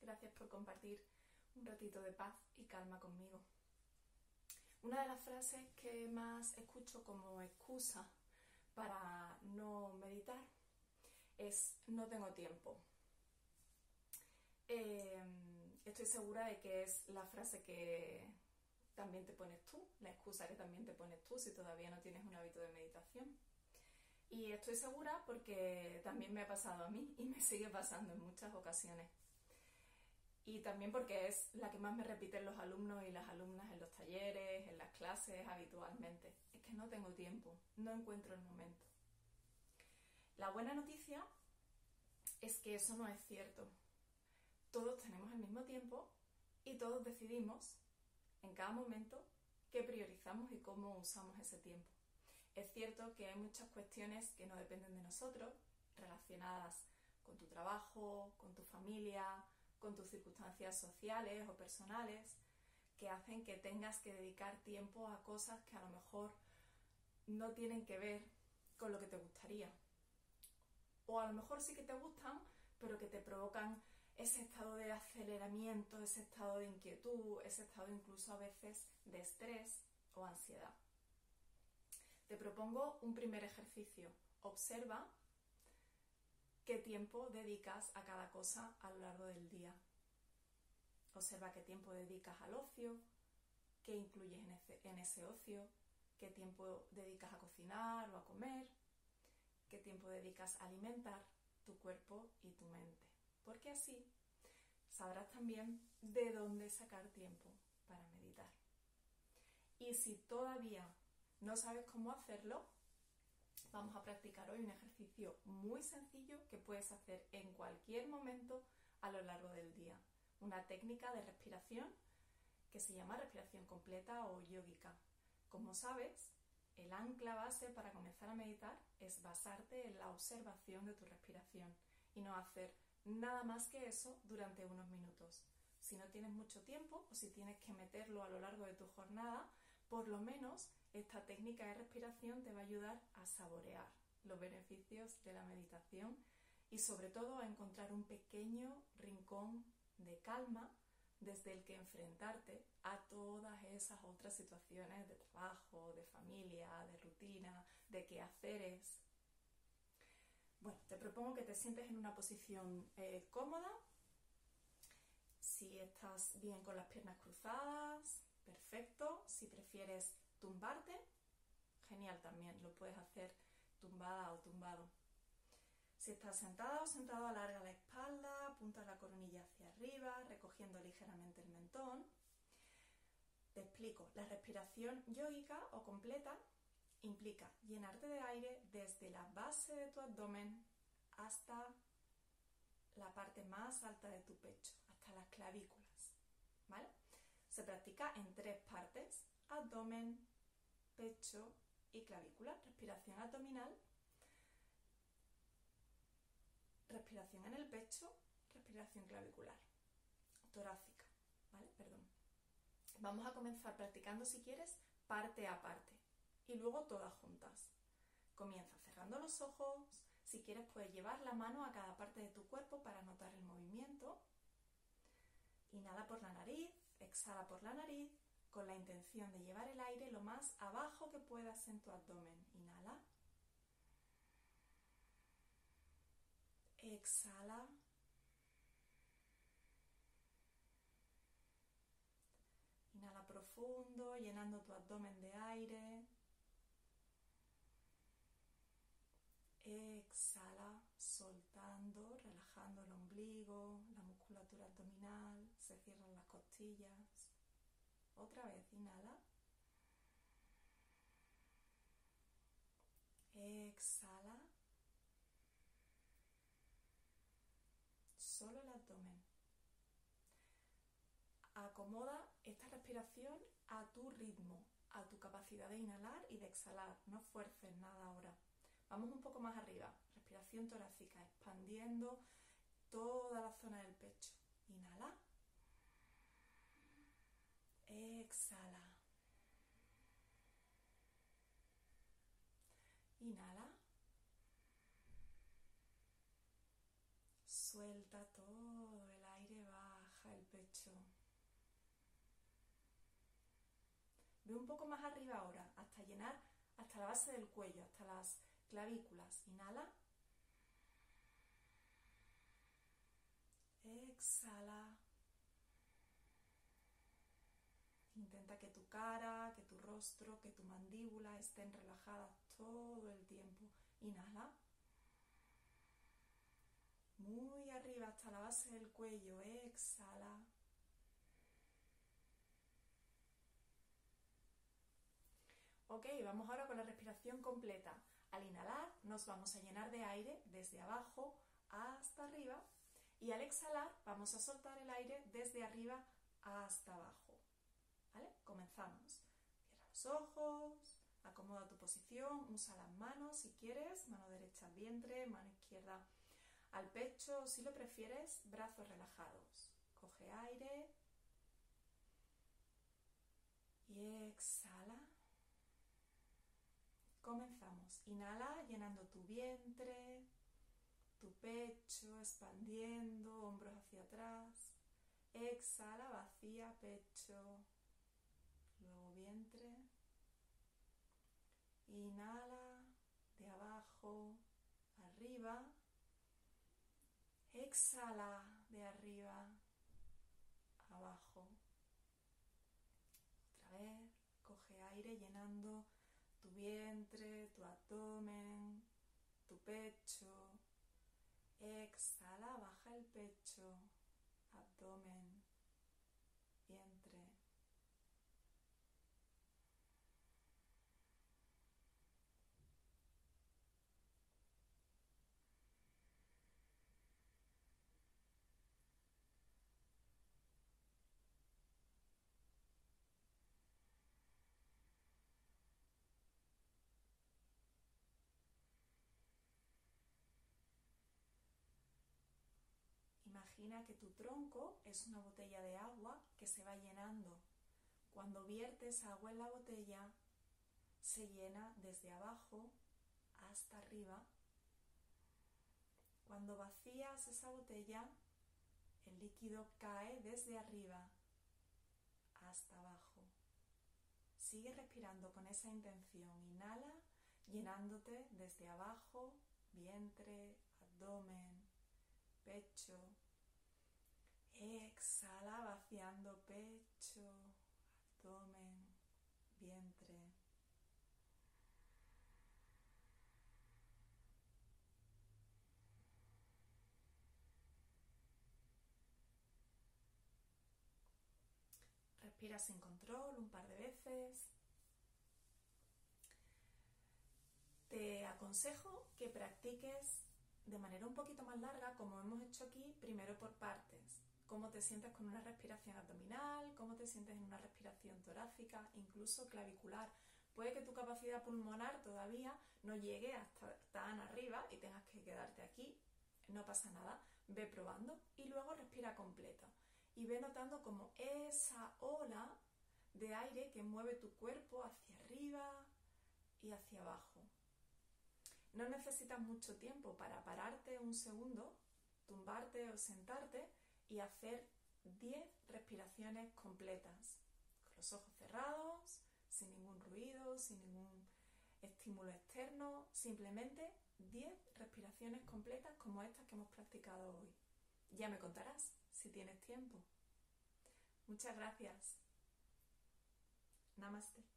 Gracias por compartir un ratito de paz y calma conmigo. Una de las frases que más escucho como excusa para no meditar es no tengo tiempo. Em, estoy segura de que es la frase que también te pones tú, la excusa que también te pones tú si todavía no tienes un hábito de meditación. Y estoy segura porque también me ha pasado a mí y me sigue pasando en muchas ocasiones. Y también porque es la que más me repiten los alumnos y las alumnas en los talleres, en las clases habitualmente. Es que no tengo tiempo, no encuentro el momento. La buena noticia es que eso no es cierto. Todos tenemos el mismo tiempo y todos decidimos en cada momento qué priorizamos y cómo usamos ese tiempo. Es cierto que hay muchas cuestiones que no dependen de nosotros, relacionadas con tu trabajo, con tu familia, con tus circunstancias sociales o personales, que hacen que tengas que dedicar tiempo a cosas que a lo mejor no tienen que ver con lo que te gustaría. O a lo mejor sí que te gustan, pero que te provocan ese estado de aceleramiento, ese estado de inquietud, ese estado incluso a veces de estrés o ansiedad. Te propongo un primer ejercicio. Observa qué tiempo dedicas a cada cosa a lo largo del día. Observa qué tiempo dedicas al ocio, qué incluyes en ese, ocio, qué tiempo dedicas a cocinar o a comer, qué tiempo dedicas a alimentar tu cuerpo y tu mente. Porque así sabrás también de dónde sacar tiempo para meditar. Y si todavía no sabes cómo hacerlo, vamos a practicar hoy un ejercicio muy sencillo que puedes hacer en cualquier momento a lo largo del día. Una técnica de respiración que se llama respiración completa o yógica. Como sabes, el ancla base para comenzar a meditar es basarte en la observación de tu respiración y no hacer nada más que eso durante unos minutos. Si no tienes mucho tiempo o si tienes que meterlo a lo largo de tu jornada, por lo menos esta técnica de respiración te va a ayudar a saborear los beneficios de la meditación y sobre todo a encontrar un pequeño rincón de calma desde el que enfrentarte a todas esas otras situaciones de trabajo, de familia, de rutina, de quehaceres. Bueno, te propongo que te sientes en una posición eh, cómoda. Si estás bien con las piernas cruzadas. Si prefieres tumbarte, genial también, lo puedes hacer tumbada o tumbado. Si estás sentada o sentado, alarga la espalda, apunta la coronilla hacia arriba, recogiendo ligeramente el mentón. Te explico, la respiración yógica o completa implica llenarte de aire desde la base de tu abdomen hasta la parte más alta de tu pecho, hasta las clavículas. ¿Vale? Se practica en tres partes, abdomen, pecho y clavícula. Respiración abdominal, respiración en el pecho, respiración clavicular, torácica, ¿vale? Perdón. Vamos a comenzar practicando, si quieres, parte a parte y luego todas juntas. Comienza cerrando los ojos. Si quieres, puedes llevar la mano a cada parte de tu cuerpo para notar el movimiento. Inhala por la nariz, exhala por la nariz, con la intención de llevar el aire lo más abajo que puedas en tu abdomen. Inhala. Exhala. Inhala profundo, llenando tu abdomen de aire. Exhala, soltando, relajando el ombligo, la musculatura abdominal, se cierran las costillas. Otra vez, inhala. Exhala. Solo el abdomen. Acomoda esta respiración a tu ritmo, a tu capacidad de inhalar y de exhalar. No fuerces nada ahora. Vamos un poco más arriba. Respiración torácica, expandiendo toda la zona del pecho. Inhala. Exhala. Inhala. Suelta todo el aire, baja el pecho. Ve un poco más arriba ahora, hasta llenar, hasta la base del cuello, hasta las clavículas. Inhala. Exhala. Intenta que tu cara, que tu rostro, que tu mandíbula estén relajadas todo el tiempo. Inhala. Muy arriba hasta la base del cuello. Exhala. Ok, vamos ahora con la respiración completa. Al inhalar nos vamos a llenar de aire desde abajo hasta arriba y al exhalar vamos a soltar el aire desde arriba hasta abajo. ¿Vale? Comenzamos. Cierra los ojos, acomoda tu posición, usa las manos si quieres, mano derecha al vientre, mano izquierda al pecho, si lo prefieres, brazos relajados. Coge aire y exhala. Comenzamos. Inhala llenando tu vientre, tu pecho, expandiendo, hombros hacia atrás. Exhala, vacía, pecho, luego vientre. Inhala de abajo arriba. Exhala de arriba abajo. Otra vez, coge aire llenando tu vientre, tu abdomen, tu pecho. Exhala, baja el pecho, abdomen, vientre. Imagina que tu tronco es una botella de agua que se va llenando. Cuando viertes agua en la botella, se llena desde abajo hasta arriba. Cuando vacías esa botella, el líquido cae desde arriba hasta abajo. Sigue respirando con esa intención. Inhala, llenándote desde abajo, vientre, abdomen, pecho, Exhala vaciando pecho, abdomen, vientre. Respira sin control un par de veces. Te aconsejo que practiques de manera un poquito más larga, como hemos hecho aquí, primero por partes cómo te sientes con una respiración abdominal, cómo te sientes en una respiración torácica, incluso clavicular. Puede que tu capacidad pulmonar todavía no llegue hasta tan arriba y tengas que quedarte aquí. No pasa nada, ve probando y luego respira completa. Y ve notando como esa ola de aire que mueve tu cuerpo hacia arriba y hacia abajo. No necesitas mucho tiempo para pararte un segundo, tumbarte o sentarte y hacer 10 respiraciones completas, con los ojos cerrados, sin ningún ruido, sin ningún estímulo externo, simplemente 10 respiraciones completas como estas que hemos practicado hoy. Ya me contarás si tienes tiempo. Muchas gracias. Namaste.